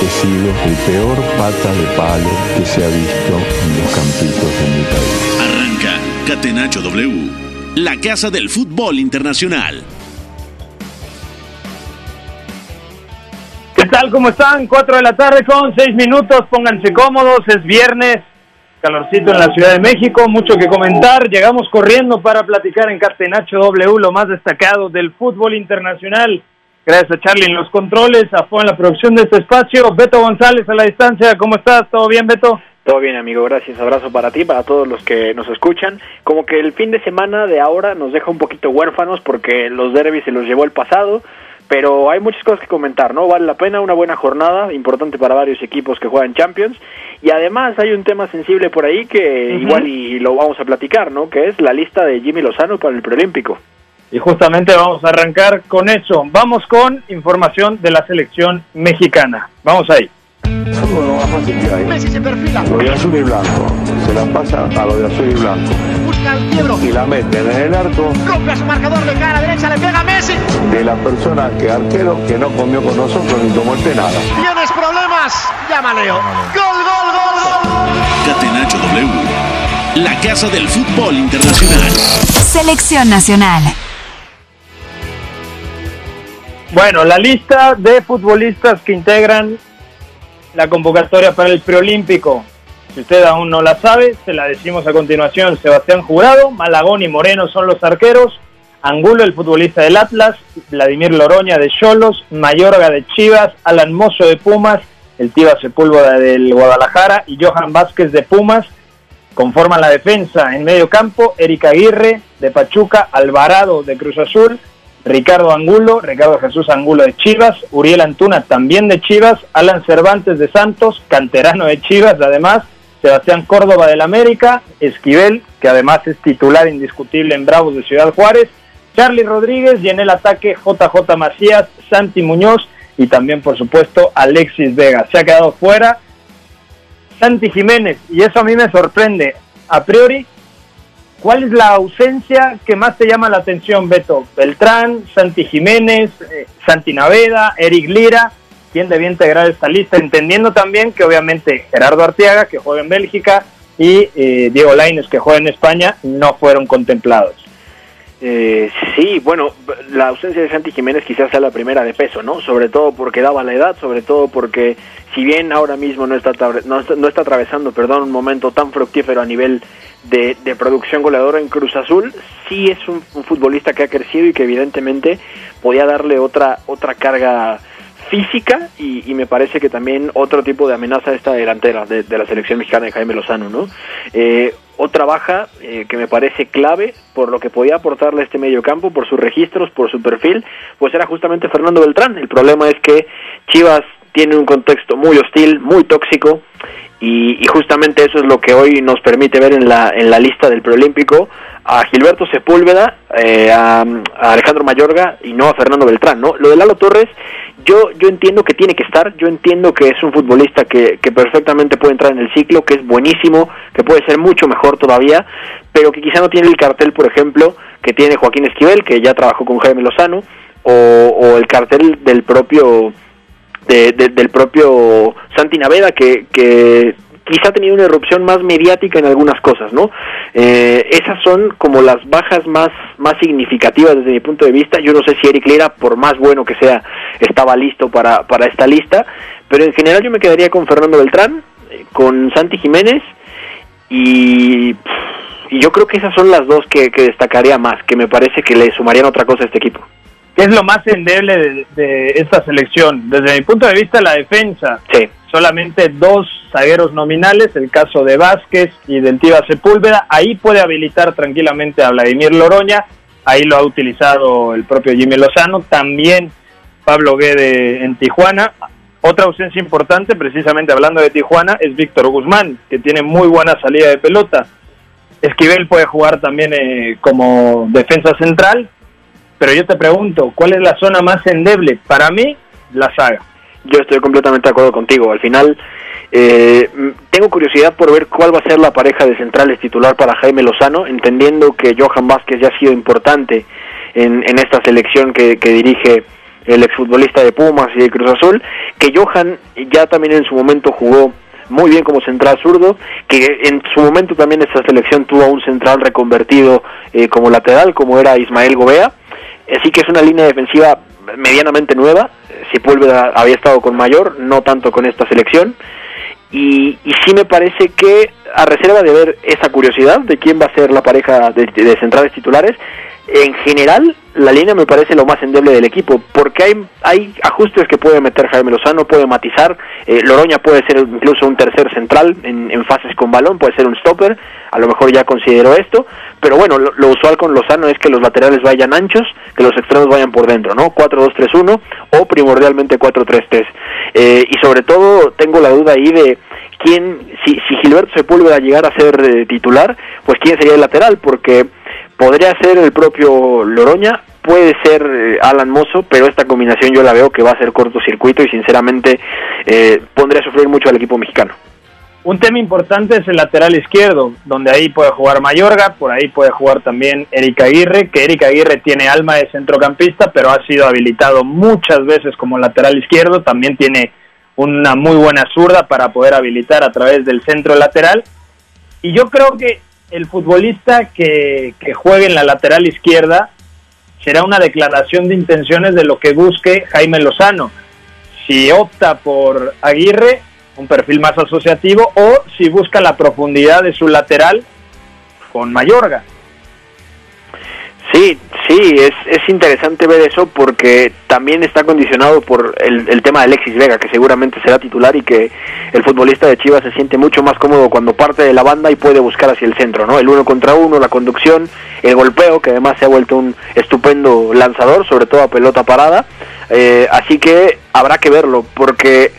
He sido el peor pata de palo que se ha visto en los campitos de mi país. Arranca Catenacho W, la casa del fútbol internacional. ¿Qué tal? ¿Cómo están? Cuatro de la tarde con seis minutos. Pónganse cómodos. Es viernes. Calorcito en la Ciudad de México. Mucho que comentar. Llegamos corriendo para platicar en Catenacho W lo más destacado del fútbol internacional. Gracias a Charlie en los controles, a Fo en la producción de este espacio. Beto González a la distancia. ¿Cómo estás? ¿Todo bien, Beto? Todo bien, amigo, gracias. Abrazo para ti, para todos los que nos escuchan. Como que el fin de semana de ahora nos deja un poquito huérfanos porque los derbis se los llevó el pasado, pero hay muchas cosas que comentar, ¿no? Vale la pena una buena jornada, importante para varios equipos que juegan Champions. Y además hay un tema sensible por ahí que igual y lo vamos a platicar, ¿no? Que es la lista de Jimmy Lozano para el preolímpico. Y justamente vamos a arrancar con eso. Vamos con información de la selección mexicana. Vamos ahí. Fútbol lo más fácil que hay. Messi se perfila, Lo de azul y blanco. Se la pasa a lo de azul y blanco. busca el quiebro, Y la meten en el arco rompe a su marcador de cara derecha, le pega a Messi. de la persona que arquero que no comió con nosotros ni tomó el nada. Tienes problemas, llama Leo. Gol, gol, gol, gol. Catenacho W, la casa del fútbol internacional. Selección Nacional. Bueno, la lista de futbolistas que integran la convocatoria para el preolímpico. Si usted aún no la sabe, se la decimos a continuación. Sebastián Jurado, Malagón y Moreno son los arqueros. Angulo, el futbolista del Atlas. Vladimir Loroña de Cholos. Mayorga de Chivas. Alan Mozo de Pumas. El Tiva Sepúlveda del Guadalajara. Y Johan Vázquez de Pumas. Conforman la defensa en medio campo. Erika Aguirre de Pachuca. Alvarado de Cruz Azul. Ricardo Angulo, Ricardo Jesús Angulo de Chivas, Uriel Antuna también de Chivas, Alan Cervantes de Santos, canterano de Chivas además, Sebastián Córdoba del América, Esquivel, que además es titular indiscutible en Bravos de Ciudad Juárez, Charlie Rodríguez y en el ataque JJ Macías, Santi Muñoz y también por supuesto Alexis Vega. Se ha quedado fuera Santi Jiménez y eso a mí me sorprende. A priori, ¿Cuál es la ausencia que más te llama la atención, Beto? Beltrán, Santi Jiménez, eh, Santi Naveda, Eric Lira. ¿Quién debía integrar esta lista? Entendiendo también que obviamente Gerardo Arteaga, que juega en Bélgica, y eh, Diego Lainez, que juega en España, no fueron contemplados. Eh, sí, bueno, la ausencia de Santi Jiménez quizás sea la primera de peso, ¿no? Sobre todo porque daba la edad, sobre todo porque si bien ahora mismo no está, no está, no está atravesando, perdón, un momento tan fructífero a nivel de, de producción goleadora en Cruz Azul, sí es un, futbolista que ha crecido y que evidentemente podía darle otra otra carga física y, me parece que también otro tipo de amenaza esta delantera de, de la selección mexicana de Jaime Lozano, ¿no? Eh, otra baja eh, que me parece clave por lo que podía aportarle a este medio campo, por sus registros, por su perfil, pues era justamente Fernando Beltrán. El problema es que Chivas tiene un contexto muy hostil, muy tóxico y, justamente eso es lo que hoy nos permite ver en la, en la lista del preolímpico a Gilberto Sepúlveda, eh, a, a Alejandro Mayorga y no a Fernando Beltrán, ¿no? Lo de Lalo Torres, yo, yo entiendo que tiene que estar, yo entiendo que es un futbolista que, perfectamente puede entrar en el ciclo, que es buenísimo, que puede ser mucho mejor todavía, pero que quizá no tiene el cartel, por ejemplo, que tiene Joaquín Esquivel, que ya trabajó con Jaime Lozano, o el cartel del propio de- de- del propio Santi Naveda que, que quizá ha tenido una erupción más mediática en algunas cosas, ¿no? Eh, esas son como las bajas más, más significativas desde mi punto de vista. Yo no sé si Eric Lira, por más bueno que sea, estaba listo para, para esta lista, pero en general yo me quedaría con Fernando Beltrán, eh, con Santi Jiménez y, y yo creo que esas son las dos que destacaría más, que me parece que le sumarían otra cosa a este equipo. ¿Qué es lo más endeble de, de esta selección? Desde mi punto de vista, la defensa. Sí. Solamente dos zagueros nominales, el caso de Vázquez y del Tiva Sepúlveda. Ahí puede habilitar tranquilamente a Vladimir Loroña. Ahí lo ha utilizado el propio Jimmy Lozano. También Pablo Guede en Tijuana. Otra ausencia importante, precisamente hablando de Tijuana, es Víctor Guzmán, que tiene muy buena salida de pelota. Esquivel puede jugar también eh, como defensa central, pero yo te pregunto, ¿cuál es la zona más endeble? Para mí, la saga. Yo estoy completamente de acuerdo contigo. Al final, eh, tengo curiosidad por ver cuál va a ser la pareja de centrales titular para Jaime Lozano, entendiendo que Johan Vázquez ya ha sido importante en, esta selección que, dirige el exfutbolista de Pumas y de Cruz Azul, que Johan ya también en su momento jugó muy bien como central zurdo, que en su momento también esta selección tuvo un central reconvertido eh, como lateral, como era Ismael Gobea, así que es una línea defensiva medianamente nueva, Sepúlveda había estado con mayor, no tanto con esta selección, y, y sí me parece que a reserva de ver esa curiosidad de quién va a ser la pareja de centrales titulares, en general la línea me parece lo más endeble del equipo, porque hay, hay ajustes que puede meter Jaime Lozano, puede matizar, eh, Loroña puede ser incluso un tercer central en, fases con balón, puede ser un stopper, a lo mejor ya considero esto, pero bueno, lo, lo, usual con Lozano es que los laterales vayan anchos, que los extremos vayan por dentro, ¿no? 4-2-3-1 o primordialmente 4-3-3. Eh, y sobre todo tengo la duda ahí de quién, si, si Gilberto Sepúlveda llegara a ser eh, titular, pues quién sería el lateral, porque podría ser el propio Loroña, puede ser eh, Alan Mozo, pero esta combinación yo la veo que va a ser cortocircuito y sinceramente eh, pondría a sufrir mucho al equipo mexicano. Un tema importante es el lateral izquierdo, donde ahí puede jugar Mayorga, por ahí puede jugar también Erika Aguirre, que Erika Aguirre tiene alma de centrocampista, pero ha sido habilitado muchas veces como lateral izquierdo, también tiene una muy buena zurda para poder habilitar a través del centro lateral. Y yo creo que el futbolista que, juegue en la lateral izquierda será una declaración de intenciones de lo que busque Jaime Lozano. Si opta por Aguirre, un perfil más asociativo, o si busca la profundidad de su lateral con Mayorga. Sí, sí, es, es interesante ver eso porque también está condicionado por el, el, tema de Alexis Vega, que seguramente será titular y que el futbolista de Chivas se siente mucho más cómodo cuando parte de la banda y puede buscar hacia el centro, ¿no? El uno contra uno, la conducción, el golpeo, que además se ha vuelto un estupendo lanzador, sobre todo a pelota parada. Eh, así que habrá que verlo, porque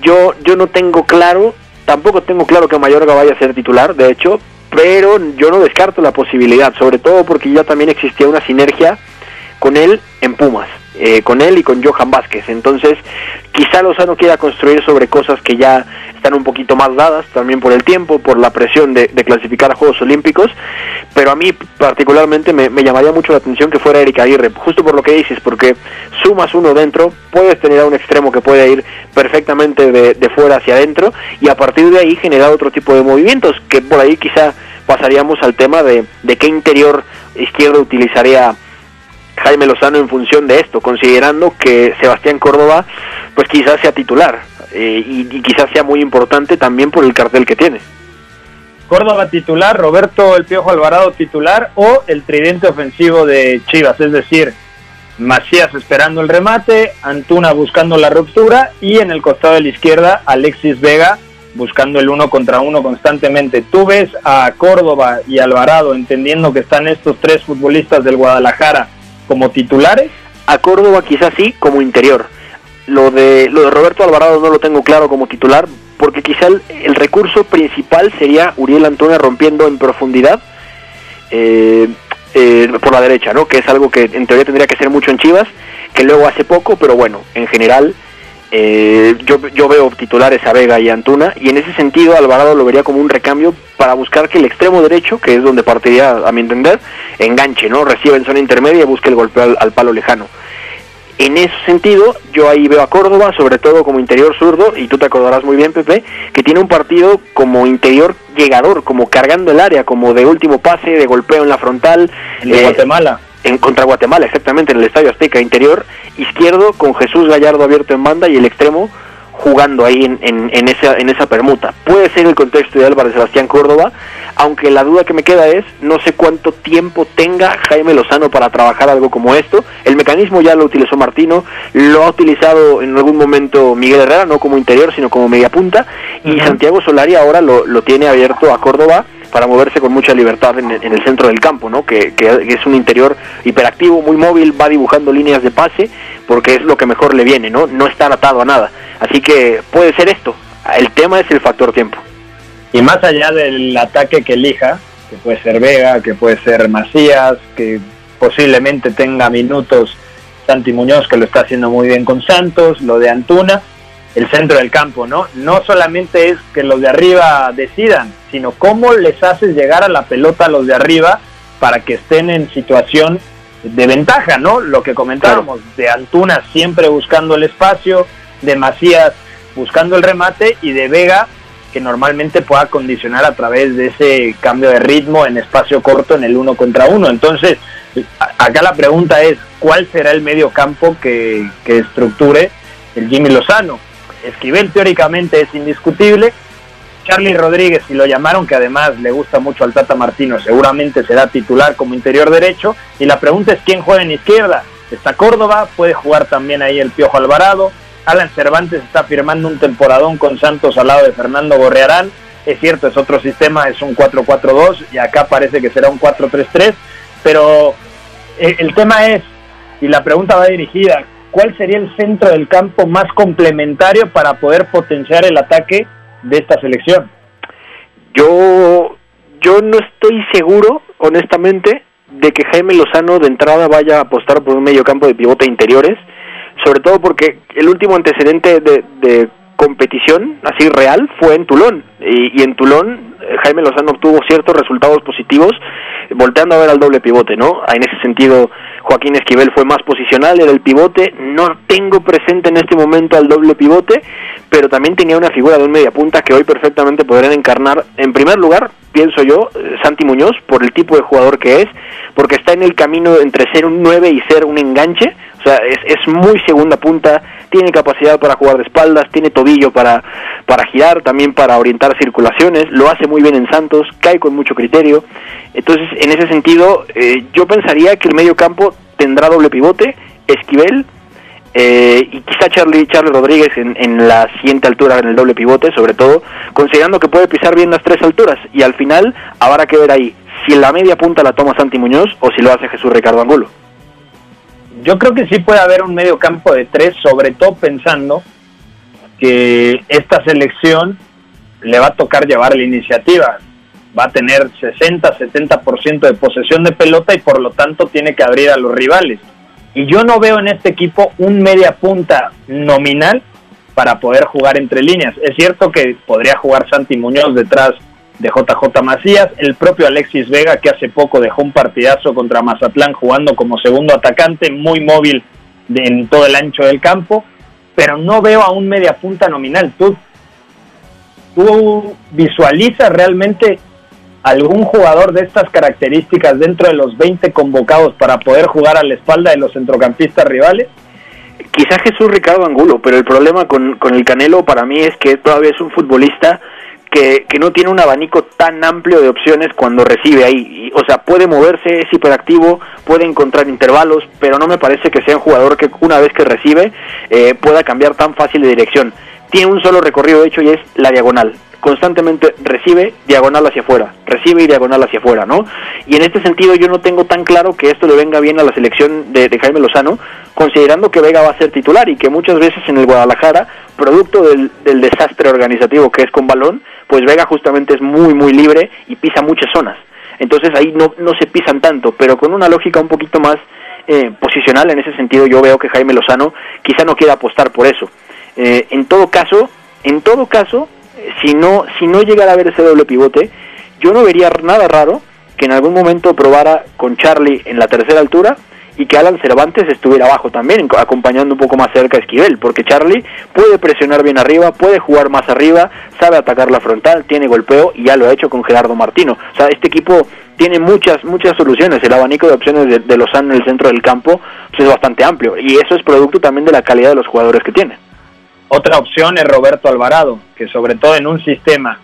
yo, yo no tengo claro, tampoco tengo claro que Mayorga vaya a ser titular, de hecho, pero yo no descarto la posibilidad, sobre todo porque ya también existía una sinergia con él en Pumas, eh, con él y con Johan Vázquez. Entonces, quizá Lozano quiera construir sobre cosas que ya están un poquito más dadas, también por el tiempo, por la presión de, de clasificar a Juegos Olímpicos, pero a mí particularmente me, llamaría mucho la atención que fuera Erika Aguirre, justo por lo que dices, porque sumas uno dentro, puedes tener a un extremo que puede ir perfectamente de, de fuera hacia adentro y a partir de ahí generar otro tipo de movimientos, que por ahí quizá pasaríamos al tema de, de qué interior izquierdo utilizaría Jaime Lozano en función de esto, considerando que Sebastián Córdoba pues quizás sea titular eh, y, y, quizás sea muy importante también por el cartel que tiene. Córdoba titular, Roberto El Piojo Alvarado titular o el tridente ofensivo de Chivas, es decir, Macías esperando el remate, Antuna buscando la ruptura y en el costado de la izquierda Alexis Vega buscando el uno contra uno constantemente. ¿Tú ves a Córdoba y Alvarado entendiendo que están estos tres futbolistas del Guadalajara como titulares? A Córdoba quizás sí, como interior. Lo de, lo de Roberto Alvarado no lo tengo claro como titular, porque quizá el, el recurso principal sería Uriel Antuna rompiendo en profundidad eh, eh, por la derecha, ¿no? Que es algo que en teoría tendría que ser mucho en Chivas, que luego hace poco, pero bueno, en general eh, yo, yo veo titulares a Vega y Antuna y en ese sentido Alvarado lo vería como un recambio para buscar que el extremo derecho, que es donde partiría a mi entender, enganche, ¿no? Reciba en zona intermedia y busque el golpeo al, al palo lejano. En ese sentido, yo ahí veo a Córdoba, sobre todo como interior zurdo, y tú te acordarás muy bien, Pepe, que tiene un partido como interior llegador, como cargando el área, como de último pase, de golpeo en la frontal. En eh, Guatemala. En contra Guatemala, exactamente, en el Estadio Azteca, interior izquierdo, con Jesús Gallardo abierto en banda y el extremo jugando ahí en, en, en, esa, en esa permuta. Puede ser el contexto ideal para Sebastián Córdoba, aunque la duda que me queda es, no sé cuánto tiempo tenga Jaime Lozano para trabajar algo como esto. El mecanismo ya lo utilizó Martino, lo ha utilizado en algún momento Miguel Herrera, no como interior, sino como media punta, y uh -huh. Santiago Solari ahora lo, lo tiene abierto a Córdoba para moverse con mucha libertad en, el centro del campo, ¿no? Que, es un interior hiperactivo, muy móvil, va dibujando líneas de pase, porque es lo que mejor le viene, ¿no? No estar atado a nada. Así que puede ser esto. El tema es el factor tiempo. Y más allá del ataque que elija, que puede ser Vega, que puede ser Macías, que posiblemente tenga minutos Santi Muñoz, que lo está haciendo muy bien con Santos, lo de Antuna, el centro del campo, ¿no? No solamente es que los de arriba decidan, sino cómo les haces llegar a la pelota a los de arriba para que estén en situación de ventaja, ¿no? Lo que comentábamos, de Antuna siempre buscando el espacio, de Macías buscando el remate y de Vega que normalmente pueda condicionar a través de ese cambio de ritmo en espacio corto en el uno contra uno. Entonces, acá la pregunta es, ¿cuál será el medio campo que, que estructure el Jimmy Lozano? Esquivel teóricamente es indiscutible. Charlie Rodríguez, si lo llamaron, que además le gusta mucho al Tata Martino, seguramente será titular como interior derecho. Y la pregunta es quién juega en izquierda. Está Córdoba, puede jugar también ahí el Piojo Alvarado. Alan Cervantes está firmando un temporadón con Santos al lado de Fernando Gorrearán. Es cierto, es otro sistema, es un 4-4-2 y acá parece que será un 4-3-3. Pero eh, el tema es, y la pregunta va dirigida, ¿cuál sería el centro del campo más complementario para poder potenciar el ataque de esta selección? Yo, yo no estoy seguro, honestamente, de que Jaime Lozano de entrada vaya a apostar por un medio campo de pivote interiores, sobre todo porque el último antecedente de, competición así real fue en Tulón. Y, en Tulón eh, Jaime Lozano obtuvo ciertos resultados positivos volteando a ver al doble pivote, ¿no? En ese sentido Joaquín Esquivel fue más posicional, era el pivote, no tengo presente en este momento al doble pivote, pero también tenía una figura de un mediapunta que hoy perfectamente podrían encarnar, en primer lugar, pienso yo, eh, Santi Muñoz, por el tipo de jugador que es, porque está en el camino entre ser un 9 y ser un enganche, es, es muy segunda punta, tiene capacidad para jugar de espaldas, tiene tobillo para, para girar, también para orientar circulaciones, lo hace muy bien en Santos, cae con mucho criterio. Entonces, en ese sentido, eh, yo pensaría que el medio campo tendrá doble pivote, Esquivel, eh, y quizá Charlie, Charlie Rodríguez en, en, la siguiente altura en el doble pivote, sobre todo, considerando que puede pisar bien las tres alturas, y al final habrá que ver ahí si la media punta la toma Santi Muñoz o si lo hace Jesús Ricardo Angulo yo creo que sí puede haber un medio campo de tres, sobre todo pensando que esta selección le va a tocar llevar la iniciativa. Va a tener 60, 70% de posesión de pelota y por lo tanto tiene que abrir a los rivales. Y yo no veo en este equipo un media punta nominal para poder jugar entre líneas. Es cierto que podría jugar Santi Muñoz detrás de JJ Macías, el propio Alexis Vega que hace poco dejó un partidazo contra Mazatlán jugando como segundo atacante, muy móvil en todo el ancho del campo, pero no veo a un media punta nominal. ¿Tú, tú visualizas realmente algún jugador de estas características dentro de los 20 convocados para poder jugar a la espalda de los centrocampistas rivales? Quizás Jesús Ricardo Angulo, pero el problema con, con el Canelo para mí es que todavía es un futbolista que, que, no tiene un abanico tan amplio de opciones cuando recibe ahí. O sea, puede moverse, es hiperactivo, puede encontrar intervalos, pero no me parece que sea un jugador que una vez que recibe eh, pueda cambiar tan fácil de dirección. Tiene un solo recorrido hecho y es la diagonal. Constantemente recibe diagonal hacia afuera, recibe y diagonal hacia afuera, ¿no? Y en este sentido yo no tengo tan claro que esto le venga bien a la selección de, de Jaime Lozano, considerando que Vega va a ser titular y que muchas veces en el Guadalajara, producto del, del desastre organizativo que es con balón, pues Vega justamente es muy, muy libre y pisa muchas zonas. Entonces ahí no, no se pisan tanto, pero con una lógica un poquito más eh, posicional, en ese sentido yo veo que Jaime Lozano quizá no quiera apostar por eso. Eh, en todo caso, en todo caso, si no, si no llegara a ver ese doble pivote, yo no vería nada raro que en algún momento probara con Charlie en la tercera altura y que Alan Cervantes estuviera abajo también, acompañando un poco más cerca a Esquivel, porque Charlie puede presionar bien arriba, puede jugar más arriba, sabe atacar la frontal, tiene golpeo y ya lo ha hecho con Gerardo Martino. O sea, este equipo tiene muchas, muchas soluciones, el abanico de opciones de, de Lozano en el centro del campo pues, es bastante amplio y eso es producto también de la calidad de los jugadores que tiene. Otra opción es Roberto Alvarado, que sobre todo en un sistema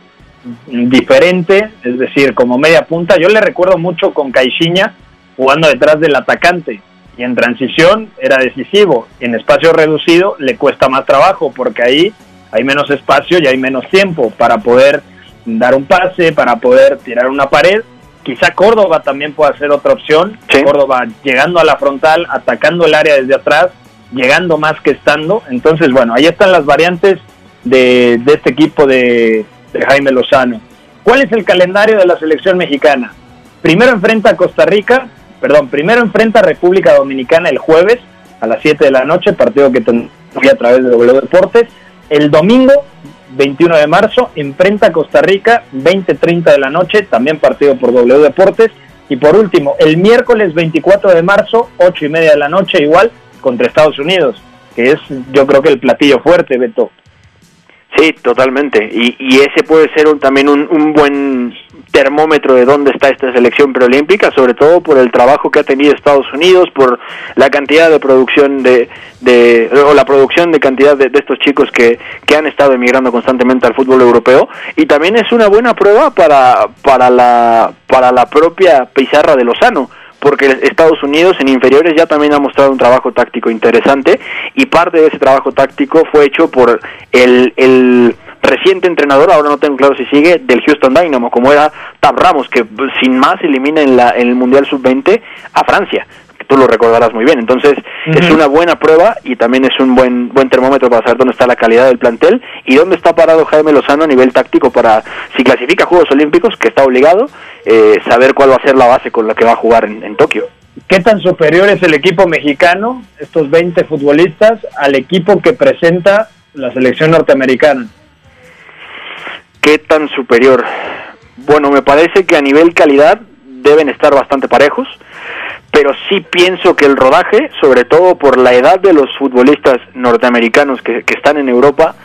diferente, es decir, como media punta, yo le recuerdo mucho con Caixinha, jugando detrás del atacante. Y en transición era decisivo. En espacio reducido le cuesta más trabajo porque ahí hay menos espacio y hay menos tiempo para poder dar un pase, para poder tirar una pared. Quizá Córdoba también pueda ser otra opción. Sí. Córdoba llegando a la frontal, atacando el área desde atrás, llegando más que estando. Entonces, bueno, ahí están las variantes de, de este equipo de, de Jaime Lozano. ¿Cuál es el calendario de la selección mexicana? Primero enfrenta a Costa Rica, perdón, primero enfrenta a República Dominicana el jueves a las 7 de la noche, partido que tendría a través de W Deportes. El domingo, 21 de marzo, enfrenta a Costa Rica, 20.30 de la noche, también partido por W Deportes. Y por último, el miércoles 24 de marzo, 8 y media de la noche, igual, contra Estados Unidos, que es yo creo que el platillo fuerte, Beto. Sí, totalmente. Y, y ese puede ser un- también un, un buen termómetro de dónde está esta selección preolímpica, sobre todo por el trabajo que ha tenido Estados Unidos, por la cantidad de producción de, de o la producción de cantidad de, de estos chicos que, que han estado emigrando constantemente al fútbol europeo y también es una buena prueba para para la para la propia pizarra de Lozano porque Estados Unidos en inferiores ya también ha mostrado un trabajo táctico interesante y parte de ese trabajo táctico fue hecho por el, el reciente entrenador, ahora no tengo claro si sigue, del Houston Dynamo, como era Tab Ramos, que sin más elimina en, la, en el Mundial Sub-20 a Francia tú lo recordarás muy bien. Entonces, es una buena prueba y también es un buen buen termómetro para saber dónde está la calidad del plantel y dónde está parado Jaime Lozano a nivel táctico para, si clasifica a Juegos Olímpicos, que está obligado, eh, saber cuál va a ser la base con la que va a jugar en, en Tokio. ¿Qué tan superior es el equipo mexicano, estos 20 futbolistas, al equipo que presenta la selección norteamericana? ¿Qué tan superior? Bueno, me parece que a nivel calidad deben estar bastante parejos, pero sí pienso que el rodaje, sobre todo por la edad de los futbolistas norteamericanos que, están en Europa,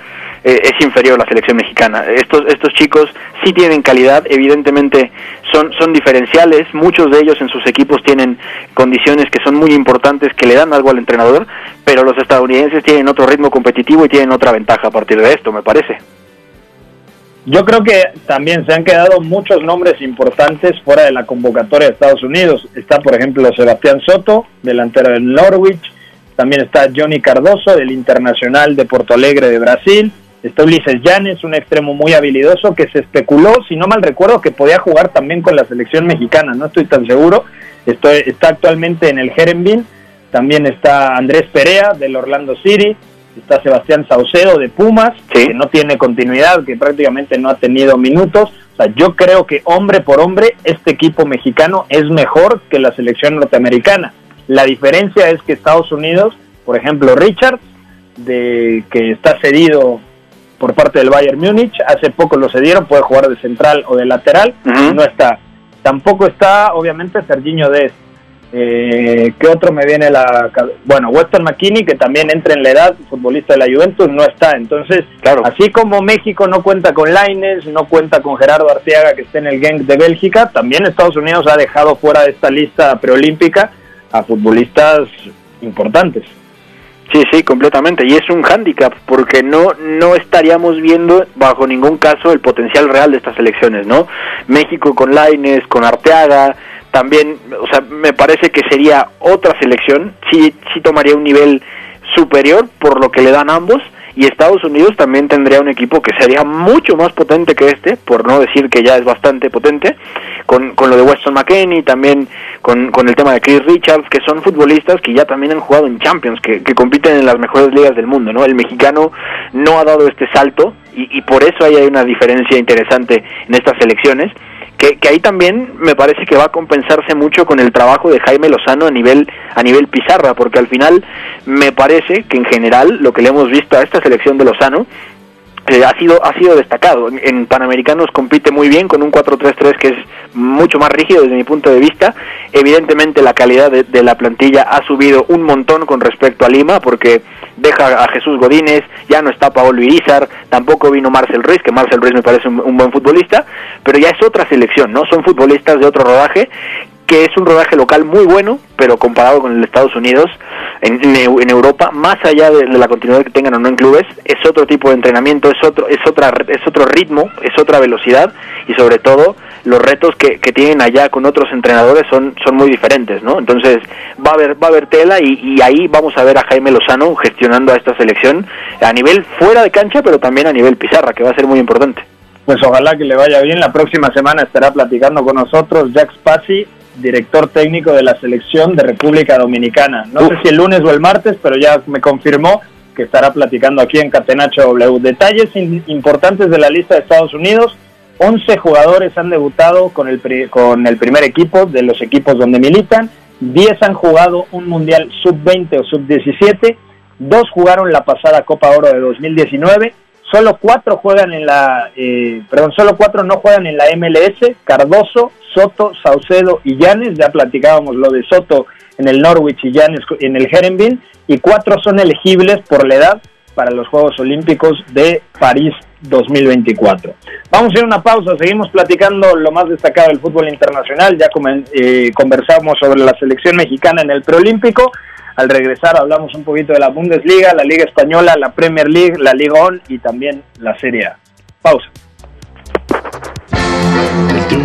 eh, es inferior a la selección mexicana. Estos, estos chicos sí tienen calidad, evidentemente son, son diferenciales, muchos de ellos en sus equipos tienen condiciones que son muy importantes, que le dan algo al entrenador, pero los estadounidenses tienen otro ritmo competitivo y tienen otra ventaja a partir de esto, me parece. Yo creo que también se han quedado muchos nombres importantes fuera de la convocatoria de Estados Unidos. Está, por ejemplo, Sebastián Soto, delantero del Norwich. También está Johnny Cardoso, del Internacional de Porto Alegre de Brasil. Está Ulises Llanes, un extremo muy habilidoso que se especuló, si no mal recuerdo, que podía jugar también con la selección mexicana. No estoy tan seguro. Estoy, está actualmente en el Jerenbin. También está Andrés Perea, del Orlando City está Sebastián Saucedo de Pumas, Sí. que no tiene continuidad, que prácticamente no ha tenido minutos. O sea, yo creo que hombre por hombre este equipo mexicano es mejor que la selección norteamericana. La diferencia es que Estados Unidos, por ejemplo, Richards, de que está cedido por parte del Bayern Múnich, hace poco lo cedieron, puede jugar de central o de lateral, no está. Tampoco está, obviamente, Serginho Dest. Eh, ¿Qué otro me viene la Bueno, Weston McKinney, que también entra en la edad, futbolista de la Juventus, no está. Entonces, Claro. así como México no cuenta con Laines, no cuenta con Gerardo Arteaga, que está en el Genk de Bélgica, también Estados Unidos ha dejado fuera de esta lista preolímpica a futbolistas importantes. Sí, sí, completamente. Y es un hándicap porque no no estaríamos viendo bajo ningún caso el potencial real de estas elecciones, ¿no? México con Laines, con Arteaga, también, o sea, me parece que sería otra selección, sí sí tomaría un nivel superior por lo que le dan ambos y Estados Unidos también tendría un equipo que sería mucho más potente que este, por no decir que ya es bastante potente, con, con lo de Weston McKenney, también con, con el tema de Chris Richards, que son futbolistas que ya también han jugado en Champions, que, que compiten en las mejores ligas del mundo, ¿no? El mexicano no ha dado este salto y, y por eso ahí hay una diferencia interesante en estas selecciones. Que, que ahí también me parece que va a compensarse mucho con el trabajo de Jaime Lozano a nivel a nivel pizarra porque al final me parece que en general lo que le hemos visto a esta selección de Lozano ha sido ha sido destacado. En, Panamericanos compite muy bien con un 4-3-3 que es mucho más rígido desde mi punto de vista. Evidentemente la calidad de, de la plantilla ha subido un montón con respecto a Lima porque deja a Jesús Godínez, ya no está Paolo Irizar, tampoco vino Marcel Ruiz, que Marcel Ruiz me parece un buen futbolista, pero ya es otra selección, ¿no? Son futbolistas de otro rodaje que es un rodaje local muy bueno, pero comparado con el de Estados Unidos, en, en Eu- en Europa, más allá de, de la continuidad que tengan o no en clubes, es otro tipo de entrenamiento, es otro, es otra, es otro ritmo, es otra velocidad y sobre todo los retos que, que tienen allá con otros entrenadores son, son muy diferentes, ¿no? Entonces va a haber, va a haber tela y, y ahí vamos a ver a Jaime Lozano gestionando a esta selección a nivel fuera de cancha, pero también a nivel pizarra, que va a ser muy importante. Pues ojalá que le vaya bien. La próxima semana estará platicando con nosotros Jack Spassi, director técnico de la selección de República Dominicana. No sé si el lunes o el martes, pero ya me confirmó que estará platicando aquí en Catenacho W. Detalles importantes de la lista de Estados Unidos. 11 jugadores han debutado con el, con el primer equipo de los equipos donde militan. 10 han jugado un Mundial Sub-20 o Sub-17. Dos jugaron la pasada Copa Oro de 2019. Solo cuatro juegan en la, eh, perdón, solo cuatro no juegan en la MLS. Cardoso, Soto, Saucedo y Llanes. Ya platicábamos lo de Soto en el Norwich y Llanes en el Herenville. Y cuatro son elegibles por la edad para los Juegos Olímpicos de París 2024. Vamos a ir a una pausa, seguimos platicando lo más destacado del fútbol internacional, ya eh, conversamos sobre la selección mexicana en el preolímpico, al regresar hablamos un poquito de la Bundesliga, la Liga Española, la Premier League, la Liga On y también la Serie A. Pausa.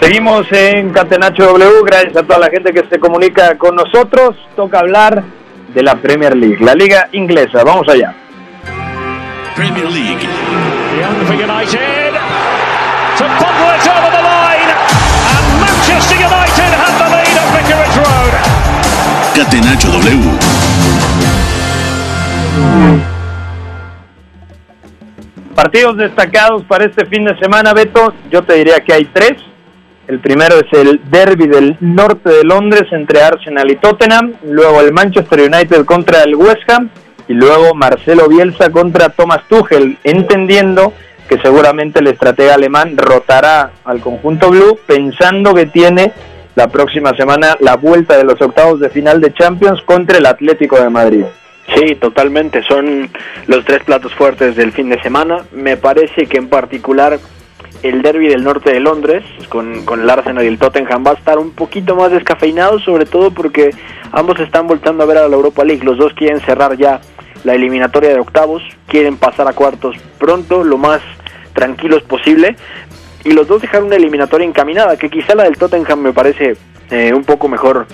Seguimos en Catenacho W, gracias a toda la gente que se comunica con nosotros. Toca hablar de la Premier League, la liga inglesa. Vamos allá. Premier League. Catenacho W. Partidos destacados para este fin de semana, Beto. Yo te diría que hay tres. El primero es el derby del norte de Londres entre Arsenal y Tottenham, luego el Manchester United contra el West Ham y luego Marcelo Bielsa contra Thomas Tuchel, entendiendo que seguramente el estratega alemán rotará al conjunto blue pensando que tiene la próxima semana la vuelta de los octavos de final de Champions contra el Atlético de Madrid. Sí, totalmente. Son los tres platos fuertes del fin de semana. Me parece que en particular el derby del norte de Londres con, con, el Arsenal y el Tottenham va a estar un poquito más descafeinado, sobre todo porque ambos están voltando a ver a la Europa League. Los dos quieren cerrar ya la eliminatoria de octavos, quieren pasar a cuartos pronto, lo más tranquilos posible. Y los dos dejaron una eliminatoria encaminada, que quizá la del Tottenham me parece eh, un poco mejor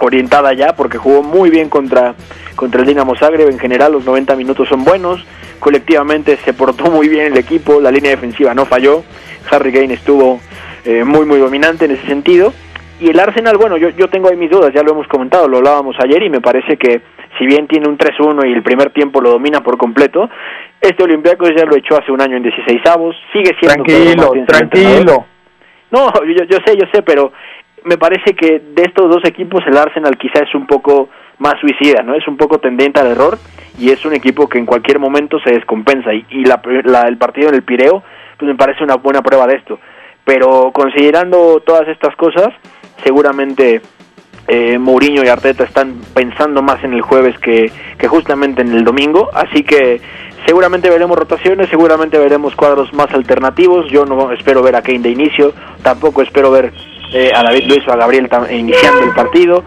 orientada ya, porque jugó muy bien contra, contra el Dinamo Zagreb. En general, los 90 minutos son buenos colectivamente se portó muy bien el equipo, la línea defensiva no falló, Harry Kane estuvo eh, muy muy dominante en ese sentido y el Arsenal, bueno, yo, yo tengo ahí mis dudas, ya lo hemos comentado, lo hablábamos ayer y me parece que si bien tiene un 3-1 y el primer tiempo lo domina por completo, este Olympiacos ya lo echó hace un año en 16 avos, sigue siendo... Tranquilo, tranquilo. No, yo, yo sé, yo sé, pero me parece que de estos dos equipos el Arsenal quizá es un poco más suicida, ¿no? Es un poco tendente al error y es un equipo que en cualquier momento se descompensa y, y la, el partido en el Pireo pues me parece una buena prueba de esto. Pero considerando todas estas cosas, seguramente eh, Mourinho y Arteta están pensando más en el jueves que, que justamente en el domingo, así que seguramente veremos rotaciones, seguramente veremos cuadros más alternativos. Yo no espero ver a Kane de inicio, tampoco espero ver eh, a David Luis o a Gabriel iniciando el partido.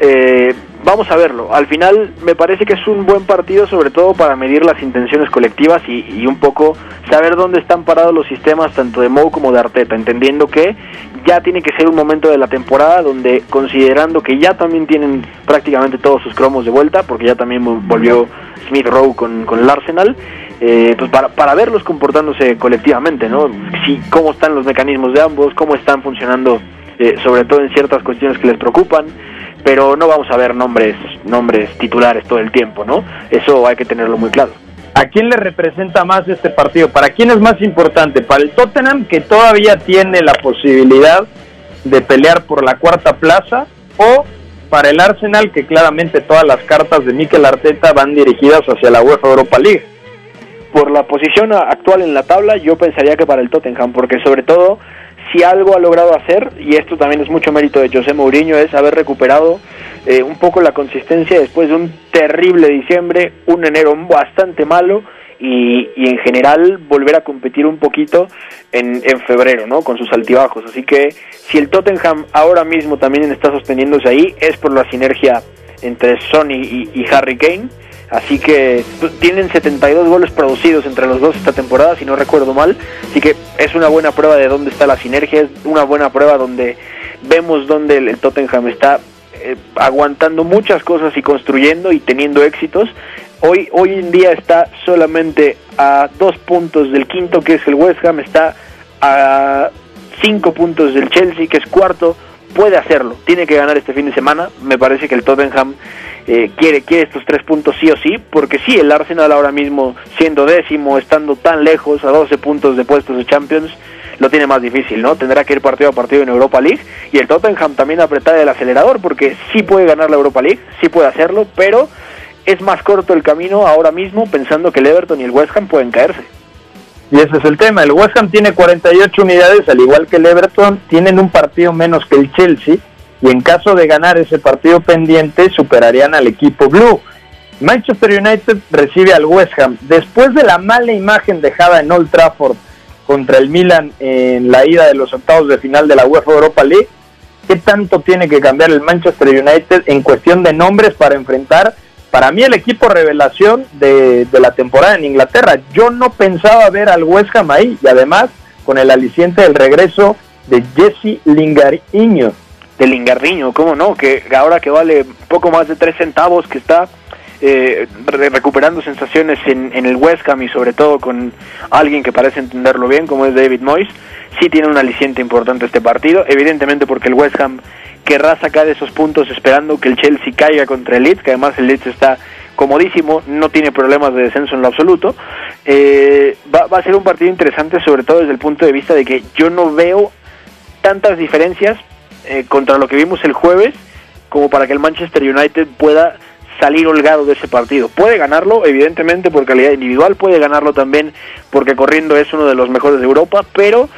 Eh, vamos a verlo. Al final me parece que es un buen partido, sobre todo para medir las intenciones colectivas y, un poco saber dónde están parados los sistemas tanto de Mou como de Arteta, entendiendo que ya tiene que ser un momento de la temporada donde considerando que ya también tienen prácticamente todos sus cromos de vuelta, porque ya también volvió Smith Rowe con, con el Arsenal, eh, pues para, para verlos comportándose colectivamente, ¿no? Si, cómo están los mecanismos de ambos, cómo están funcionando, eh, sobre todo en ciertas cuestiones que les preocupan pero no vamos a ver nombres, nombres titulares todo el tiempo, ¿no? Eso hay que tenerlo muy claro. ¿A quién le representa más este partido? ¿Para quién es más importante? ¿Para el Tottenham, que todavía tiene la posibilidad de pelear por la cuarta plaza? ¿O para el Arsenal, que claramente todas las cartas de Mikel Arteta van dirigidas hacia la UEFA Europa League? Por la posición actual en la tabla, yo pensaría que para el Tottenham, porque sobre todo si algo ha logrado hacer, y esto también es mucho mérito de José Mourinho, es haber recuperado eh, un poco la consistencia después de un terrible diciembre, un enero bastante malo y, y, en general volver a competir un poquito en, en, febrero, ¿no? Con sus altibajos. Así que si el Tottenham ahora mismo también está sosteniéndose ahí, es por la sinergia entre Sony y, y Harry Kane. Así que pues, tienen 72 goles producidos entre los dos esta temporada, si no recuerdo mal. Así que es una buena prueba de dónde está la sinergia, es una buena prueba donde vemos dónde el, Tottenham está eh, aguantando muchas cosas y construyendo y teniendo éxitos. Hoy, hoy en día está solamente a dos puntos del quinto, que es el West Ham, está a cinco puntos del Chelsea, que es cuarto. Puede hacerlo, tiene que ganar este fin de semana. Me parece que el Tottenham eh, quiere, quiere estos tres puntos sí o sí, porque sí, el Arsenal ahora mismo, siendo décimo, estando tan lejos, a 12 puntos de puestos de Champions, lo tiene más difícil, ¿no? Tendrá que ir partido a partido en Europa League y el Tottenham también apretar el acelerador porque sí puede ganar la Europa League, sí puede hacerlo, pero es más corto el camino ahora mismo pensando que el Everton y el West Ham pueden caerse. Y ese es el tema, el West Ham tiene 48 unidades, al igual que el Everton, tienen un partido menos que el Chelsea y en caso de ganar ese partido pendiente superarían al equipo blue. Manchester United recibe al West Ham. Después de la mala imagen dejada en Old Trafford contra el Milan en la ida de los octavos de final de la UEFA Europa League, ¿qué tanto tiene que cambiar el Manchester United en cuestión de nombres para enfrentar, para mí, el equipo revelación de, de la temporada en Inglaterra? Yo no pensaba ver al West Ham ahí y además con el aliciente del regreso de Jesse Lingariño. De Lingariño, ¿cómo no? Que ahora que vale poco más de tres centavos, que está eh, recuperando sensaciones en, en, el West Ham y sobre todo con alguien que parece entenderlo bien como es David Moyes, sí tiene un aliciente importante este partido, evidentemente porque el West Ham querrá sacar esos puntos esperando que el Chelsea caiga contra el Leeds, que además el Leeds está comodísimo, no tiene problemas de descenso en lo absoluto. Eh, va, va a ser un partido interesante sobre todo desde el punto de vista de que yo no veo tantas diferencias eh, contra lo que vimos el jueves como para que el Manchester United pueda salir holgado de ese partido. Puede ganarlo, evidentemente, por calidad individual, puede ganarlo también porque corriendo es uno de los mejores de Europa, pero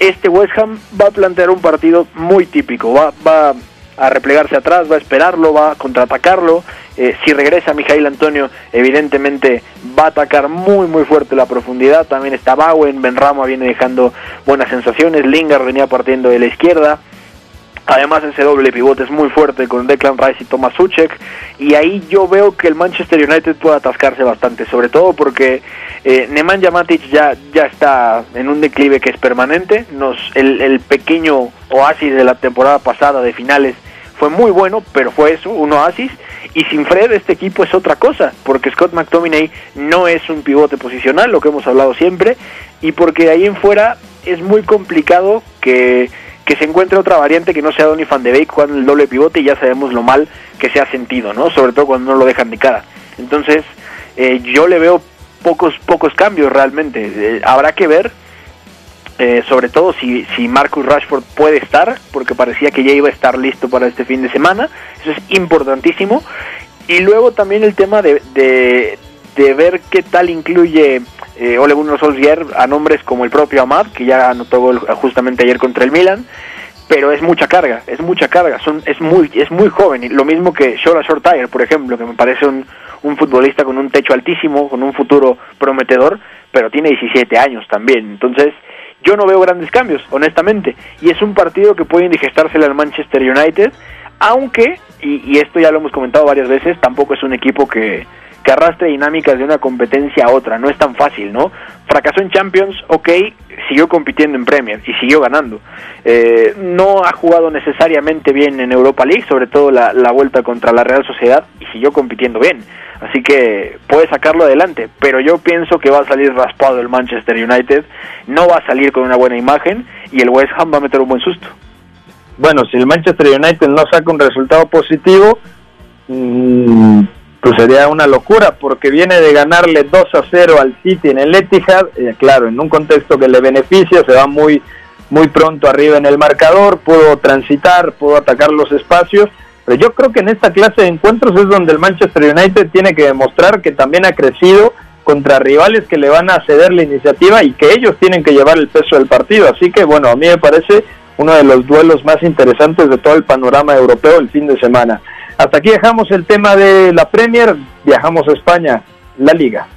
este West Ham va a plantear un partido muy típico, va, va a replegarse atrás, va a esperarlo, va a contraatacarlo. Eh, si regresa Mijail Antonio, evidentemente va a atacar muy muy fuerte la profundidad. También está Bowen, Benrama viene dejando buenas sensaciones, Lingard venía partiendo de la izquierda. Además ese doble pivote es muy fuerte con Declan Rice y Thomas Suchek. Y ahí yo veo que el Manchester United puede atascarse bastante, sobre todo porque eh, Nemanja Matic ya, ya está en un declive que es permanente, Nos, el, el pequeño oasis de la temporada pasada de finales fue muy bueno, pero fue eso, un oasis. Y sin Fred este equipo es otra cosa, porque Scott McTominay no es un pivote posicional, lo que hemos hablado siempre, y porque de ahí en fuera es muy complicado que, que se encuentre otra variante que no sea Donny van de Beek jugando el doble pivote y ya sabemos lo mal que se ha sentido, ¿no? Sobre todo cuando no lo dejan de cara. Entonces, eh, yo le veo pocos pocos cambios realmente. Eh, habrá que ver eh, sobre todo si, si Marcus Rashford puede estar, porque parecía que ya iba a estar listo para este fin de semana, eso es importantísimo. Y luego también el tema de, de, de ver qué tal incluye eh, Ole Gunnar a nombres como el propio Amad, que ya anotó justamente ayer contra el Milan, pero es mucha carga, es mucha carga, son, es muy es muy joven, lo mismo que Shola Shortire, por ejemplo, que me parece un, un futbolista con un techo altísimo, con un futuro prometedor, pero tiene 17 años también, entonces yo no veo grandes cambios, honestamente. Y es un partido que puede indigestársele al Manchester United, aunque, y, y, esto ya lo hemos comentado varias veces, tampoco es un equipo que, que arrastre dinámicas de una competencia a otra, no es tan fácil, ¿no? Fracasó en Champions, ok, siguió compitiendo en Premier y siguió ganando. Eh, no ha jugado necesariamente bien en Europa League, sobre todo la, la vuelta contra la Real Sociedad, y siguió compitiendo bien. Así que puede sacarlo adelante, pero yo pienso que va a salir raspado el Manchester United, no va a salir con una buena imagen y el West Ham va a meter un buen susto. Bueno, si el Manchester United no saca un resultado positivo, mmm, pues sería una locura porque viene de ganarle 2 a 0 al City en el Etihad, eh, claro, en un contexto que le beneficia, se va muy muy pronto arriba en el marcador, pudo transitar, pudo atacar los espacios pero yo creo que en esta clase de encuentros es donde el Manchester United tiene que demostrar que también ha crecido contra rivales que le van a ceder la iniciativa y que ellos tienen que llevar el peso del partido. Así que bueno, a mí me parece uno de los duelos más interesantes de todo el panorama europeo el fin de semana. Hasta aquí dejamos el tema de la Premier, viajamos a España, la Liga.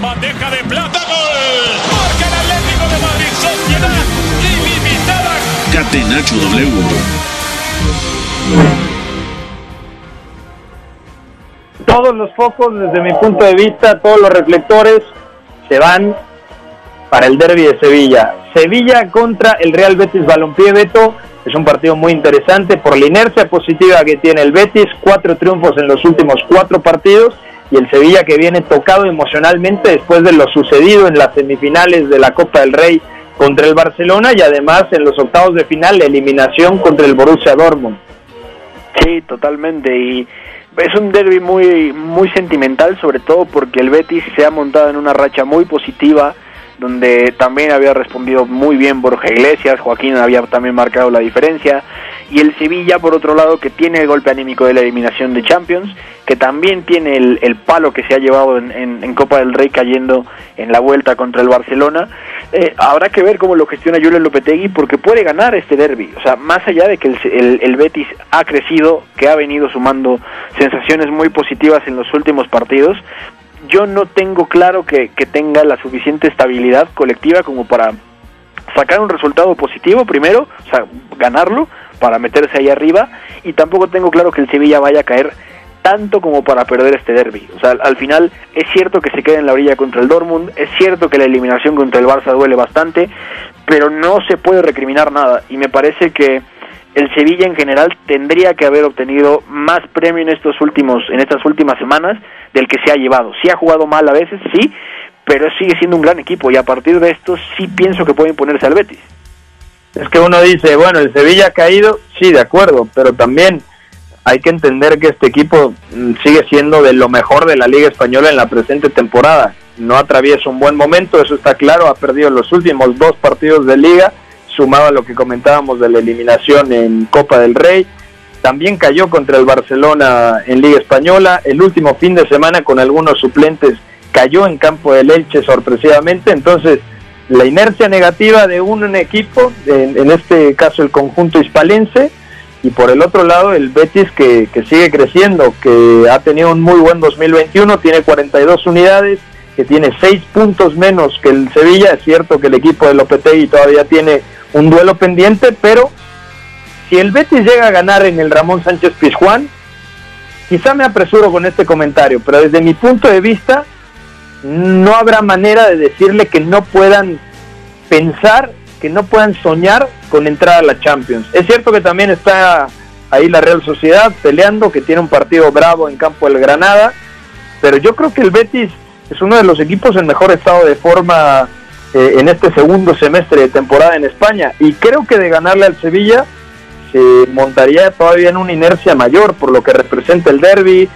Bandeja de plata, gol. Marca el Atlético de Madrid, sociedad ilimitada. Catenacho W. todos los focos, desde mi punto de vista, todos los reflectores se van para el derby de Sevilla. Sevilla contra el Real Betis Balompié Beto. Es un partido muy interesante por la inercia positiva que tiene el Betis, cuatro triunfos en los últimos cuatro partidos y el Sevilla que viene tocado emocionalmente después de lo sucedido en las semifinales de la Copa del Rey contra el Barcelona y además en los octavos de final la eliminación contra el Borussia Dortmund. Sí, totalmente y es un derby muy muy sentimental, sobre todo porque el Betis se ha montado en una racha muy positiva, donde también había respondido muy bien Borja Iglesias, Joaquín había también marcado la diferencia, y el Sevilla, por otro lado, que tiene el golpe anímico de la eliminación de Champions, que también tiene el, palo que se ha llevado en, Copa del Rey cayendo en la vuelta contra el Barcelona. Eh, habrá que ver cómo lo gestiona Julen Lopetegui porque puede ganar este derby. O sea, más allá de que el, el, Betis ha crecido, que ha venido sumando sensaciones muy positivas en los últimos partidos, yo no tengo claro que, que tenga la suficiente estabilidad colectiva como para sacar un resultado positivo primero, o sea, ganarlo para meterse ahí arriba y tampoco tengo claro que el Sevilla vaya a caer tanto como para perder este derby. O sea, al final es cierto que se queda en la orilla contra el Dortmund, es cierto que la eliminación contra el Barça duele bastante, pero no se puede recriminar nada y me parece que el Sevilla en general tendría que haber obtenido más premio en estos últimos en estas últimas semanas del que se ha llevado. Sí ha jugado mal a veces, sí, pero sigue siendo un gran equipo y a partir de esto sí pienso que puede imponerse al Betis. Es que uno dice, bueno, el Sevilla ha caído, sí, de acuerdo, pero también hay que entender que este equipo mm, sigue siendo de lo mejor de la Liga Española en la presente temporada. No atraviesa un buen momento, eso está claro, ha perdido los últimos dos partidos de liga, sumado a lo que comentábamos de la eliminación en Copa del Rey. También cayó contra el Barcelona en Liga Española. El último fin de semana con algunos suplentes cayó en campo del Elche sorpresivamente. Entonces, la inercia negativa de un equipo, en, este caso el conjunto hispalense, y por el otro lado el Betis que, sigue creciendo, que ha tenido un muy buen 2021, tiene 42 unidades, que tiene 6 puntos menos que el Sevilla, es cierto que el equipo de Lopetegui todavía tiene un duelo pendiente, pero si el Betis llega a ganar en el Ramón Sánchez Pizjuán, quizá me apresuro con este comentario, pero desde mi punto de vista, no habrá manera de decirle que no puedan pensar, que no puedan soñar con entrar a la Champions. Es cierto que también está ahí la Real Sociedad peleando, que tiene un partido bravo en campo del Granada, pero yo creo que el Betis es uno de los equipos en mejor estado de forma eh, en este segundo semestre de temporada en España y creo que de ganarle al Sevilla se montaría todavía en una inercia mayor por lo que representa el derby,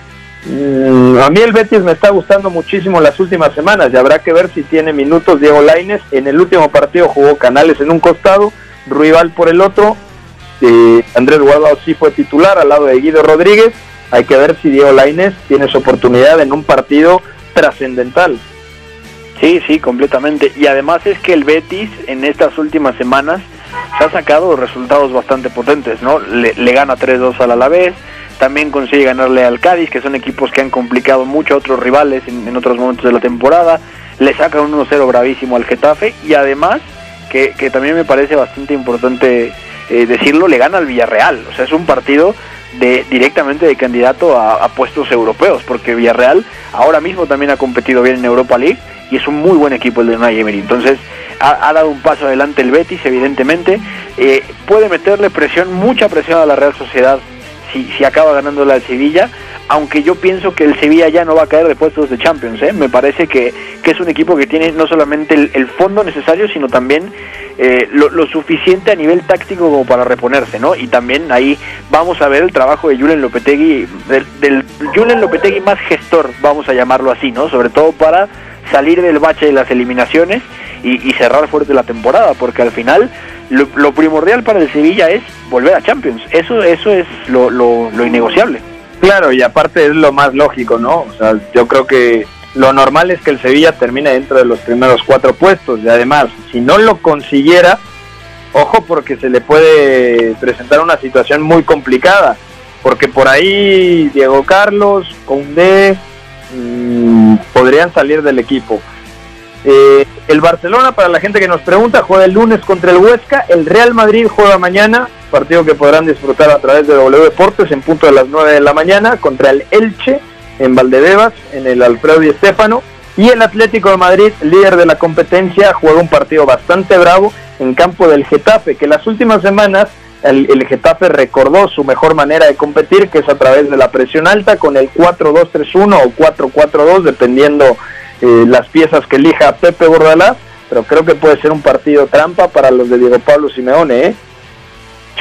Mm, a mí el Betis me está gustando muchísimo las últimas semanas y habrá que ver si tiene minutos Diego Laines. En el último partido jugó Canales en un costado, Ruibal por el otro. Eh, Andrés Guardado sí fue titular al lado de Guido Rodríguez. Hay que ver si Diego Laines tiene su oportunidad en un partido trascendental. Sí, sí, completamente. Y además es que el Betis en estas últimas semanas se ha sacado resultados bastante potentes, ¿no? Le, gana 3-2 al Alavés, también consigue ganarle al Cádiz, que son equipos que han complicado mucho a otros rivales en, otros momentos de la temporada. Le saca un 1-0 bravísimo al Getafe y además, que, también me parece bastante importante eh, decirlo, le gana al Villarreal. O sea, es un partido de directamente de candidato a, puestos europeos, porque Villarreal ahora mismo también ha competido bien en Europa League y es un muy buen equipo el de Unai Emery. Entonces ha, dado un paso adelante el Betis, evidentemente. Eh, puede meterle presión, mucha presión a la Real Sociedad si, acaba ganando la Sevilla, aunque yo pienso que el Sevilla ya no va a caer de puestos de Champions. ¿eh? Me parece que, es un equipo que tiene no solamente el, fondo necesario, sino también eh, lo, suficiente a nivel táctico como para reponerse. ¿no? Y también ahí vamos a ver el trabajo de Julen Lopetegui, del, del Julen Lopetegui más gestor, vamos a llamarlo así, ¿no? sobre todo para salir del bache de las eliminaciones y, cerrar fuerte la temporada, porque al final lo, primordial para el Sevilla es volver a Champions. Eso, eso es lo, lo, innegociable. Claro, y aparte es lo más lógico, ¿no? O sea, yo creo que lo normal es que el Sevilla termine dentro de los primeros cuatro puestos. Y además, si no lo consiguiera, ojo porque se le puede presentar una situación muy complicada. Porque por ahí Diego Carlos, Condé, mm, podrían salir del equipo. Eh, el Barcelona, para la gente que nos pregunta, juega el lunes contra el Huesca. El Real Madrid juega mañana, partido que podrán disfrutar a través de W Deportes en punto de las 9 de la mañana, contra el Elche en Valdebebas, en el Alfredo Di Stéfano. Y el Atlético de Madrid, líder de la competencia, juega un partido bastante bravo en campo del Getafe, que las últimas semanas el, el, Getafe recordó su mejor manera de competir, que es a través de la presión alta, con el 4-2-3-1 o 4-4-2, dependiendo eh, las piezas que elija Pepe Bordalás, pero creo que puede ser un partido trampa para los de Diego Pablo Simeone, ¿eh?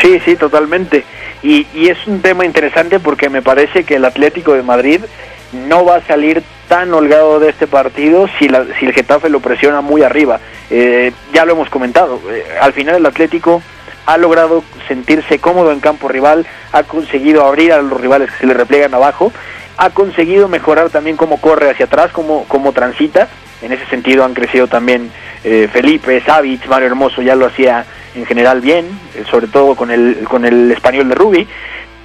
Sí, sí, totalmente. Y, es un tema interesante porque me parece que el Atlético de Madrid no va a salir tan holgado de este partido si, la, si el Getafe lo presiona muy arriba. Eh, ya lo hemos comentado, eh, al final el Atlético ha logrado sentirse cómodo en campo rival, ha conseguido abrir a los rivales que se le repliegan abajo, ha conseguido mejorar también cómo corre hacia atrás, cómo, cómo transita. En ese sentido han crecido también eh, Felipe, Savic, Mario Hermoso ya lo hacía en general bien, eh, sobre todo con el, con el español de Rubi,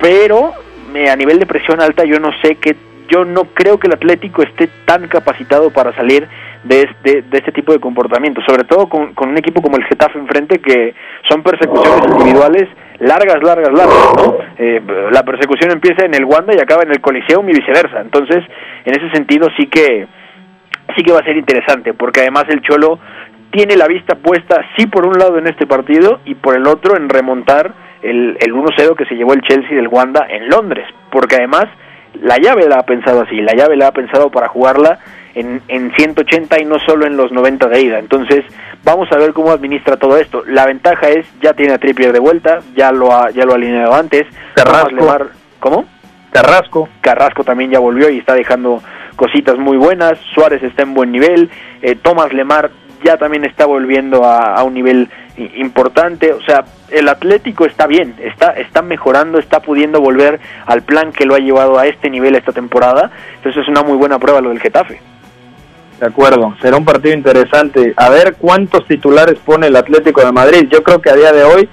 pero eh, a nivel de presión alta yo no sé qué yo no creo que el Atlético esté tan capacitado para salir de este, de este tipo de comportamiento, sobre todo con, con un equipo como el Getafe enfrente que son persecuciones individuales largas, largas, largas, ¿no? Eh, la persecución empieza en el Wanda y acaba en el Coliseum y viceversa, entonces en ese sentido sí que sí que va a ser interesante, porque además el Cholo tiene la vista puesta sí por un lado en este partido y por el otro en remontar el, el 1-0 que se llevó el Chelsea del Wanda en Londres, porque además la llave la ha pensado así, la llave la ha pensado para jugarla en, en 180 y no solo en los 90 de ida. Entonces, vamos a ver cómo administra todo esto. La ventaja es, ya tiene a Trippier de vuelta, ya lo ha, ya lo ha alineado antes. Carrasco. ¿Cómo? Carrasco. Carrasco también ya volvió y está dejando cositas muy buenas. Suárez está en buen nivel. Eh, Tomás Lemar ya también está volviendo a, a un nivel importante, o sea, el Atlético está bien, está, está mejorando, está pudiendo volver al plan que lo ha llevado a este nivel esta temporada, entonces es una muy buena prueba lo del Getafe. De acuerdo, será un partido interesante. A ver cuántos titulares pone el Atlético de Madrid. Yo creo que a día de hoy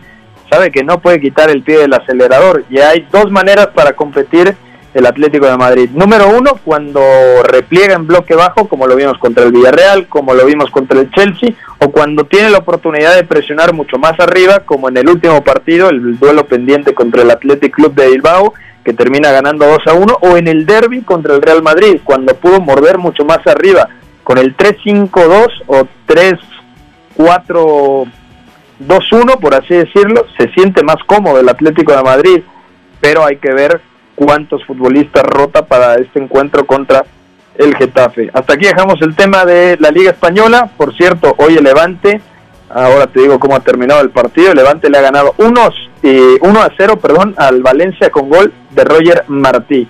sabe que no puede quitar el pie del acelerador y hay dos maneras para competir el Atlético de Madrid. Número uno, cuando repliega en bloque bajo, como lo vimos contra el Villarreal, como lo vimos contra el Chelsea, o cuando tiene la oportunidad de presionar mucho más arriba, como en el último partido, el duelo pendiente contra el Athletic Club de Bilbao, que termina ganando 2 a 1, o en el derby contra el Real Madrid, cuando pudo morder mucho más arriba, con el 3-5-2 o 3-4-2-1, por así decirlo, se siente más cómodo el Atlético de Madrid, pero hay que ver cuántos futbolistas rota para este encuentro contra el Getafe. Hasta aquí dejamos el tema de la Liga Española. Por cierto, hoy el Levante, ahora te digo cómo ha terminado el partido. El Levante le ha ganado unos, eh, 1 a 0 perdón, al Valencia con gol de Roger Martí.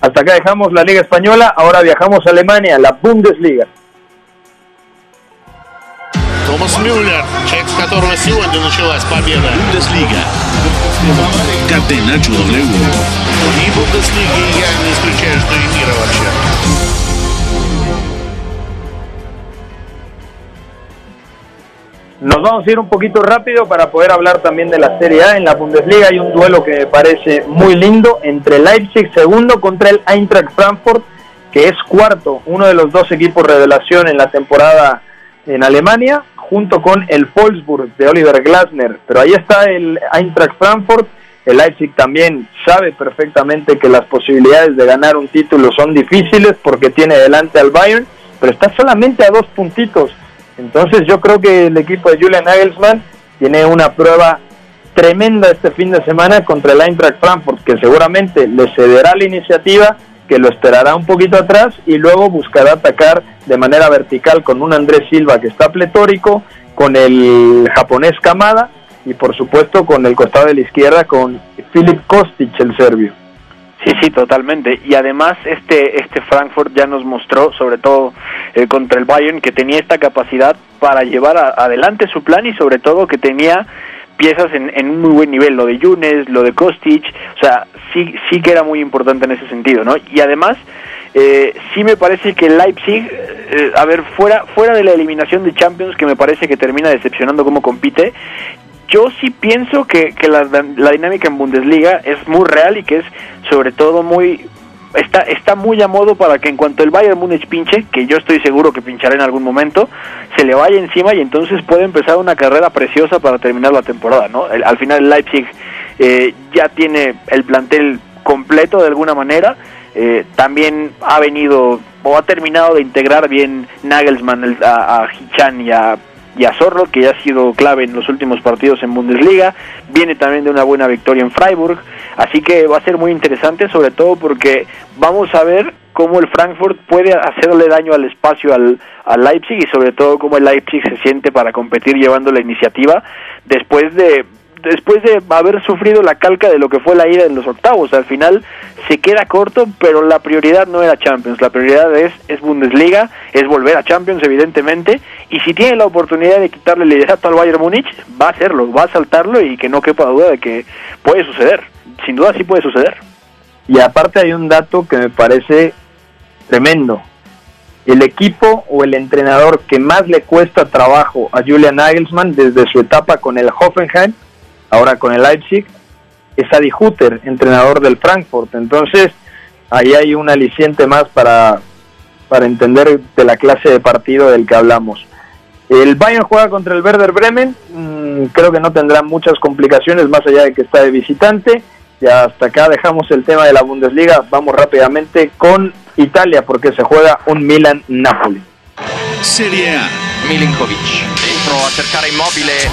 Hasta acá dejamos la Liga Española. Ahora viajamos a Alemania, la Bundesliga. Томас Мюллер, человек, с которого сегодня началась победа. Бундеслига. Катеначо W. И Бундеслиги я не исключаю, что и мира вообще. Nos vamos a ir un poquito rápido para poder hablar también de la Serie A. En la Bundesliga hay un duelo que me parece muy lindo entre Leipzig segundo contra el Eintracht Frankfurt, que es cuarto, uno de los dos equipos revelación en la temporada en Alemania, junto con el Wolfsburg de Oliver Glasner. Pero ahí está el Eintracht Frankfurt. El Leipzig también sabe perfectamente que las posibilidades de ganar un título son difíciles porque tiene delante al Bayern, pero está solamente a dos puntitos. Entonces yo creo que el equipo de Julian Nagelsmann tiene una prueba tremenda este fin de semana contra el Eintracht Frankfurt, que seguramente le cederá la iniciativa, que lo esperará un poquito atrás y luego buscará atacar de manera vertical con un Andrés Silva que está pletórico, con el japonés Kamada y por supuesto con el costado de la izquierda con Filip Kostic, el serbio. Sí, sí, totalmente. Y además este este Frankfurt ya nos mostró, sobre todo eh, contra el Bayern, que tenía esta capacidad para llevar a, adelante su plan y sobre todo que tenía piezas en, en, un muy buen nivel, lo de Yunes, lo de Kostic, o sea, sí, sí que era muy importante en ese sentido, ¿no? Y además, eh, sí me parece que Leipzig, eh, a ver, fuera, fuera de la eliminación de Champions, que me parece que termina decepcionando cómo compite, yo sí pienso que, que la, la, dinámica en Bundesliga es muy real y que es sobre todo muy está, está muy a modo para que en cuanto el Bayern Múnich pinche, que yo estoy seguro que pinchará en algún momento, se le vaya encima y entonces puede empezar una carrera preciosa para terminar la temporada, ¿no? al final el Leipzig eh, ya tiene el plantel completo de alguna manera, eh, también ha venido o ha terminado de integrar bien Nagelsmann a, a Hichan y a y a Zorro, que ya ha sido clave en los últimos partidos en Bundesliga. Viene también de una buena victoria en Freiburg. Así que va a ser muy interesante, sobre todo porque vamos a ver cómo el Frankfurt puede hacerle daño al espacio al, Leipzig y sobre todo cómo el Leipzig se siente para competir llevando la iniciativa después de después de haber sufrido la calca de lo que fue la ida en los octavos. Al final se queda corto, pero la prioridad no era Champions, la prioridad es, es Bundesliga, es volver a Champions evidentemente, y si tiene la oportunidad de quitarle el liderato al Bayern Múnich, va a hacerlo, va a saltarlo y que no quepa duda de que puede suceder, sin duda sí puede suceder. Y aparte hay un dato que me parece tremendo. El equipo o el entrenador que más le cuesta trabajo a Julian Nagelsmann desde su etapa con el Hoffenheim ahora con el Leipzig, es Adi Hutter, entrenador del Frankfurt. Entonces, ahí hay un aliciente más para, para entender de la clase de partido del que hablamos. El Bayern juega contra el Werder Bremen, mm, creo que no tendrá muchas complicaciones más allá de que está de visitante. Ya hasta acá dejamos el tema de la Bundesliga, vamos rápidamente con Italia porque se juega un Milan-Napoli. Serie A. Milinkovic, dentro a cercare immobile.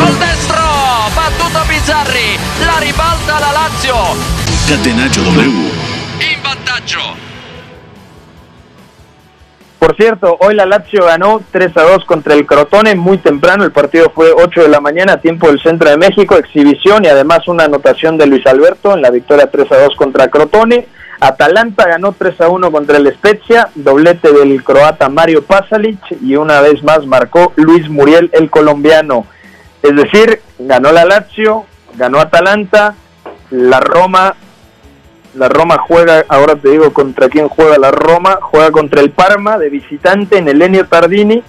Al destro, battuto Bizzarri, la ribalta la Lazio. Catenaccio W. In vantaggio. Por cierto, hoy la Lazio ganó 3 a 2 contra el Crotone muy temprano. El partido fue 8 de la mañana, tiempo del centro de México, exhibición y además una anotación de Luis Alberto en la victoria 3 a 2 contra Crotone. Atalanta ganó 3 a 1 contra el Spezia, doblete del croata Mario Pasalic y una vez más marcó Luis Muriel el colombiano. Es decir, ganó la Lazio, ganó Atalanta, la Roma, la Roma juega, ahora te digo contra quién juega la Roma, juega contra el Parma de visitante en el Enio Tardini.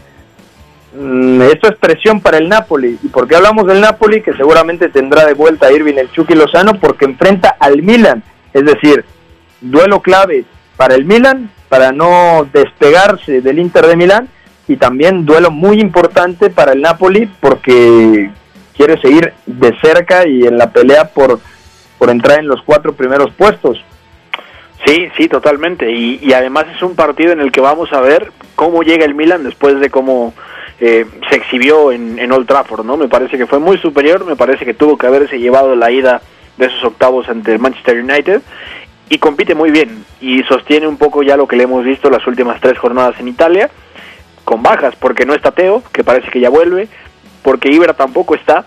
Mm, esto es presión para el Napoli. ¿Y por qué hablamos del Napoli? Que seguramente tendrá de vuelta a Irving el Chucky Lozano porque enfrenta al Milan. Es decir, duelo clave para el Milan, para no despegarse del Inter de Milán, y también duelo muy importante para el Napoli porque quiere seguir de cerca y en la pelea por, por entrar en los cuatro primeros puestos. Sí, sí, totalmente. Y, y además es un partido en el que vamos a ver cómo llega el Milan después de cómo eh, se exhibió en, en Old Trafford, ¿no? Me parece que fue muy superior, me parece que tuvo que haberse llevado la ida de esos octavos ante el Manchester United y compite muy bien y sostiene un poco ya lo que le hemos visto las últimas tres jornadas en Italia, con bajas, porque no está Teo, que parece que ya vuelve, porque Ibra tampoco está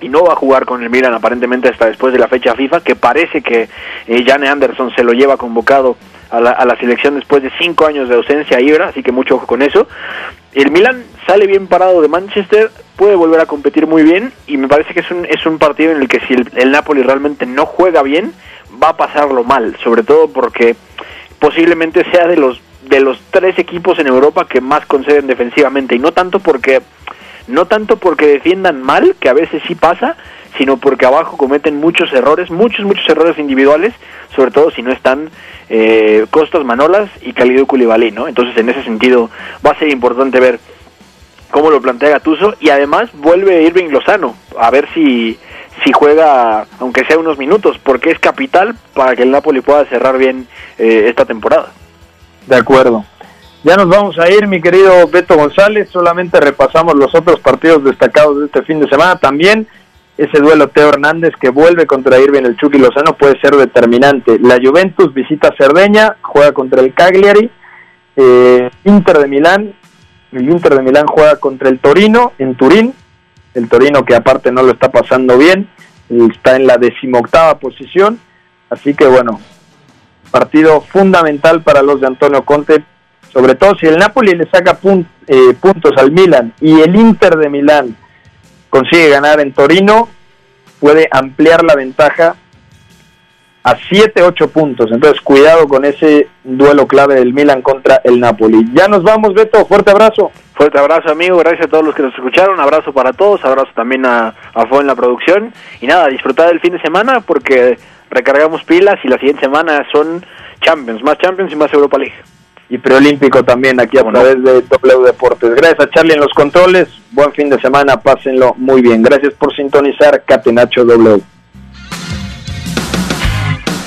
y no va a jugar con el Milan aparentemente hasta después de la fecha FIFA, que parece que eh, Jane Anderson se lo lleva convocado a la, a la selección después de cinco años de ausencia a Ibra, así que mucho ojo con eso. El Milan sale bien parado de Manchester, puede volver a competir muy bien y me parece que es un, es un partido en el que si el, el Napoli realmente no juega bien, va a pasarlo mal, sobre todo porque posiblemente sea de los de los tres equipos en Europa que más conceden defensivamente y no tanto porque no tanto porque defiendan mal, que a veces sí pasa, sino porque abajo cometen muchos errores, muchos muchos errores individuales, sobre todo si no están eh, Costas Manolas y Calido Koulibaly, ¿no? Entonces en ese sentido va a ser importante ver cómo lo plantea Gatuso y además vuelve Irving Lozano a ver si si juega aunque sea unos minutos porque es capital para que el Napoli pueda cerrar bien eh, esta temporada. De acuerdo. Ya nos vamos a ir, mi querido Beto González. Solamente repasamos los otros partidos destacados de este fin de semana. También ese duelo Teo Hernández que vuelve contra Irving el Chucky Lozano puede ser determinante. La Juventus visita Cerdeña, juega contra el Cagliari. Eh, Inter de Milán, el Inter de Milán juega contra el Torino en Turín. El Torino que aparte no lo está pasando bien, está en la decimoctava posición. Así que bueno, partido fundamental para los de Antonio Conte, sobre todo si el Napoli le saca eh, puntos al Milan y el Inter de Milán consigue ganar en Torino, puede ampliar la ventaja a 7, 8 puntos. Entonces, cuidado con ese duelo clave del Milan contra el Napoli. Ya nos vamos, Beto. Fuerte abrazo. Fuerte abrazo, amigo. Gracias a todos los que nos escucharon. Abrazo para todos. Abrazo también a, a Fo en la producción. Y nada, disfrutar del fin de semana porque recargamos pilas y la siguiente semana son Champions, más Champions y más Europa League. Y preolímpico también aquí a través de W Deportes. Gracias a Charlie en los controles. Buen fin de semana, pásenlo muy bien. Gracias por sintonizar Catenacho W.